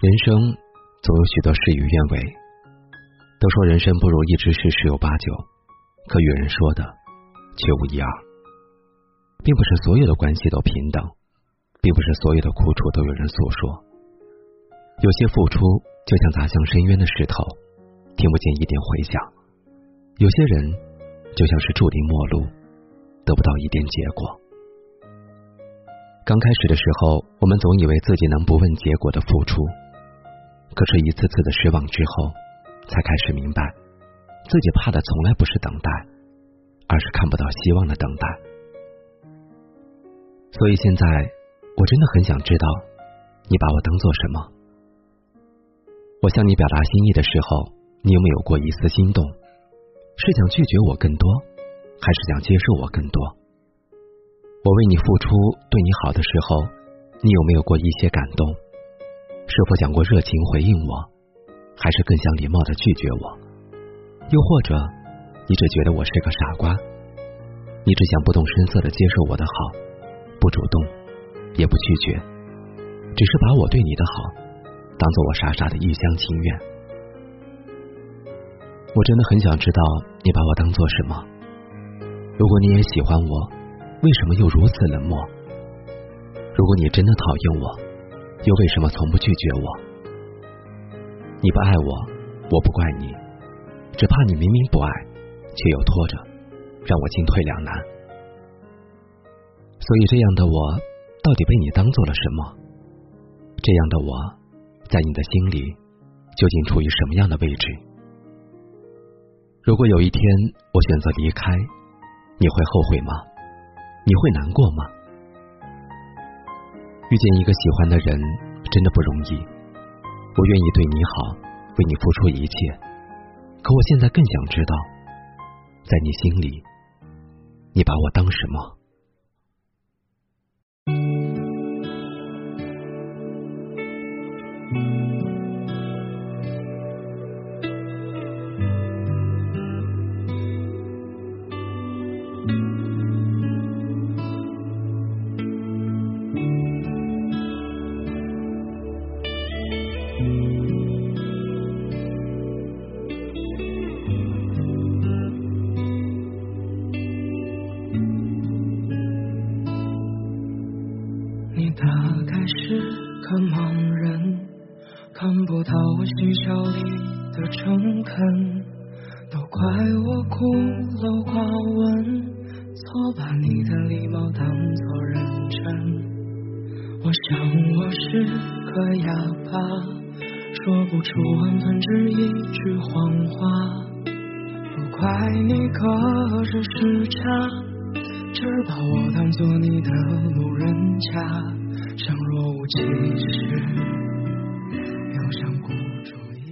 人生总有许多事与愿违。都说人生不如意之事十有八九，可与人说的却无一二。并不是所有的关系都平等，并不是所有的苦楚都有人诉说。有些付出就像砸向深渊的石头，听不见一点回响；有些人就像是注定陌路，得不到一点结果。刚开始的时候，我们总以为自己能不问结果的付出。可是，一次次的失望之后，才开始明白，自己怕的从来不是等待，而是看不到希望的等待。所以现在，我真的很想知道，你把我当做什么？我向你表达心意的时候，你有没有过一丝心动？是想拒绝我更多，还是想接受我更多？我为你付出，对你好的时候，你有没有过一些感动？是否想过热情回应我，还是更想礼貌的拒绝我？又或者，你只觉得我是个傻瓜？你只想不动声色的接受我的好，不主动，也不拒绝，只是把我对你的好当做我傻傻的一厢情愿。我真的很想知道你把我当做什么。如果你也喜欢我，为什么又如此冷漠？如果你真的讨厌我，又为什么从不拒绝我？你不爱我，我不怪你，只怕你明明不爱，却又拖着，让我进退两难。所以这样的我，到底被你当做了什么？这样的我，在你的心里，究竟处于什么样的位置？如果有一天我选择离开，你会后悔吗？你会难过吗？遇见一个喜欢的人真的不容易，我愿意对你好，为你付出一切。可我现在更想知道，在你心里，你把我当什么？看不到我嬉笑里的诚恳，都怪我孤陋寡闻，错把你的礼貌当作认真。我想我是个哑巴，说不出万分之一句谎话，不怪你隔着时差，只把我当做你的路人甲。像若无其事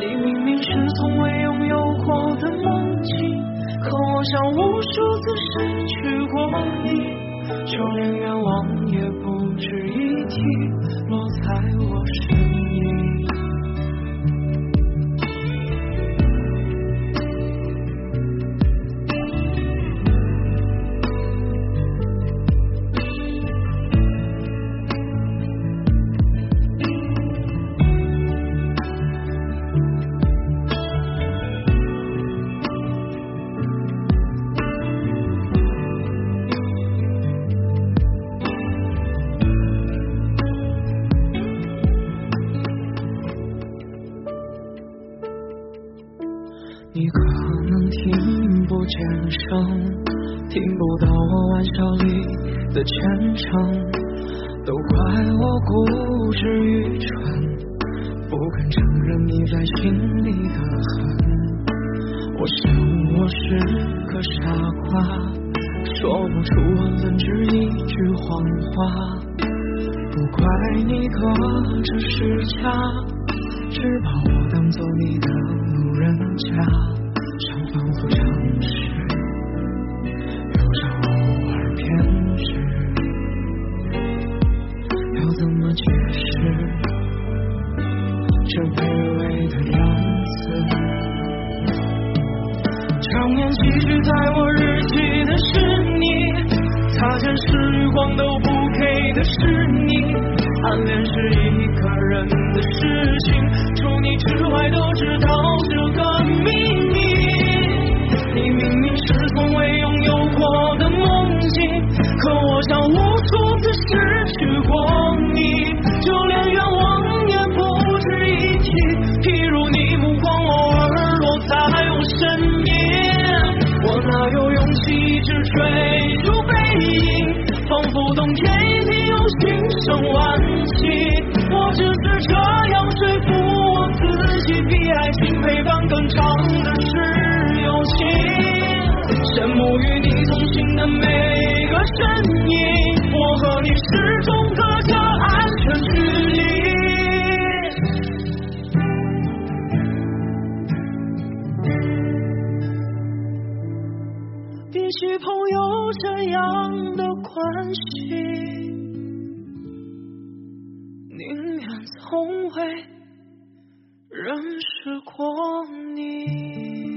你明明是从未拥有过的梦境，可我想无数次失去过你，就连愿望也不值一提，落在我能听不见声，听不到我玩笑里的虔诚，都怪我固执愚蠢，不肯承认你在心里的恨。我想我是个傻瓜，说不出万分之一句谎话，不怪你隔着时差。只把我当做你的路人甲，像反复尝试，又像偶尔偏执，要怎么解释这卑微的样子？常年寄居在我日记的是你，擦肩时光都不给的是你，暗恋是一个人的事情，除你之外都知道这个像无数次失去过你，就连愿望也不值一提。譬如你目光偶尔落在我身边，我哪有勇气一直追逐背影，仿佛冬天一定有心生晚期。我只是这样说服我自己，比爱情陪伴更长的是友情。羡慕与你同行的每个身的关系，宁愿从未认识过你。